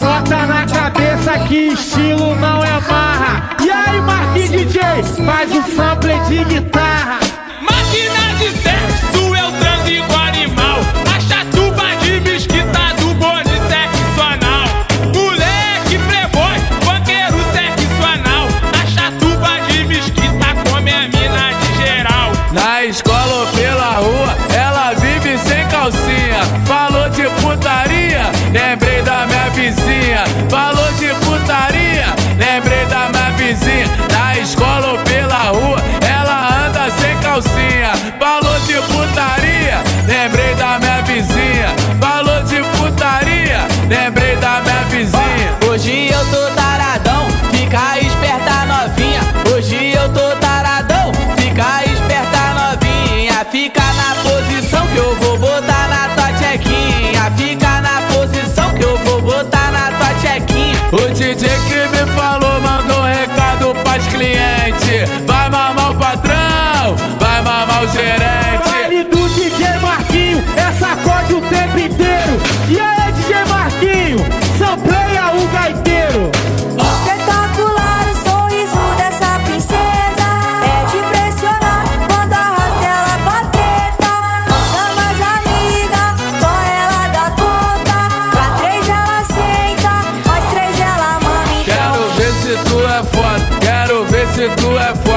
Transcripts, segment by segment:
Bota na cabeça que estilo não é marra. E aí, Marquinhos DJ, faz o sample de guitarra. Máquina de sexo, eu transo igual animal. A chatuba de mesquita do bonde sexo anal. Moleque playboy, banqueiro sexo anal. A chatuba de mesquita come a mina de geral. Na escola ou pela rua, ela vive sem calcinha. Falou de putaria, lembrei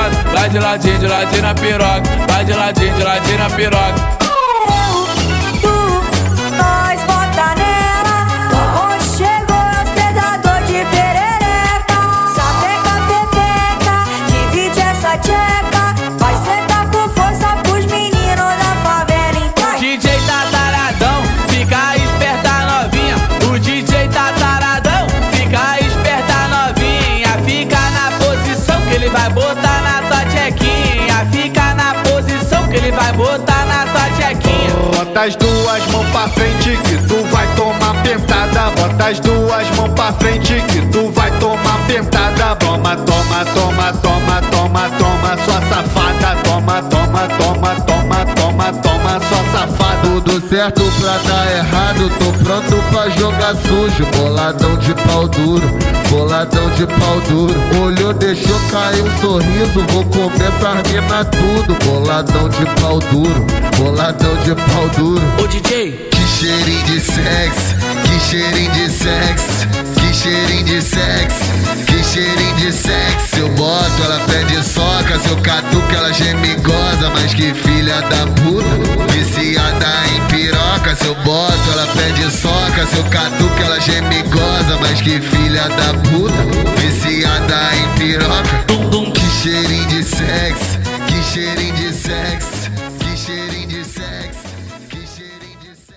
foda. Vai de ladinho, de ladinho na piroca. Vai de ladinho, de ladinho na piroca. Bota as duas mãos pra frente que tu vai tomar pentada. Bota as duas mãos pra frente que tu vai tomar pentada. Toma, toma, toma, toma, Tudo certo pra dar errado, tô pronto pra jogar sujo. Boladão de pau duro, boladão de pau duro. Olhou, deixou cair um sorriso, vou comer essa mina tudo. Boladão de pau duro, boladão de pau duro. Ô DJ, Que cheirinho de sexo, que cheirinho de sexo, que cheirinho de sexo, que cheirinho de sexo. Eu boto, ela pede soca, se eu catuco, ela geme goza, mas que filha da pica, seu catuca, ela geme goza, mas que filha da puta, viciada em piroca. Que cheirinho de sexo, que cheirinho de sexo, que cheirinho de sexo.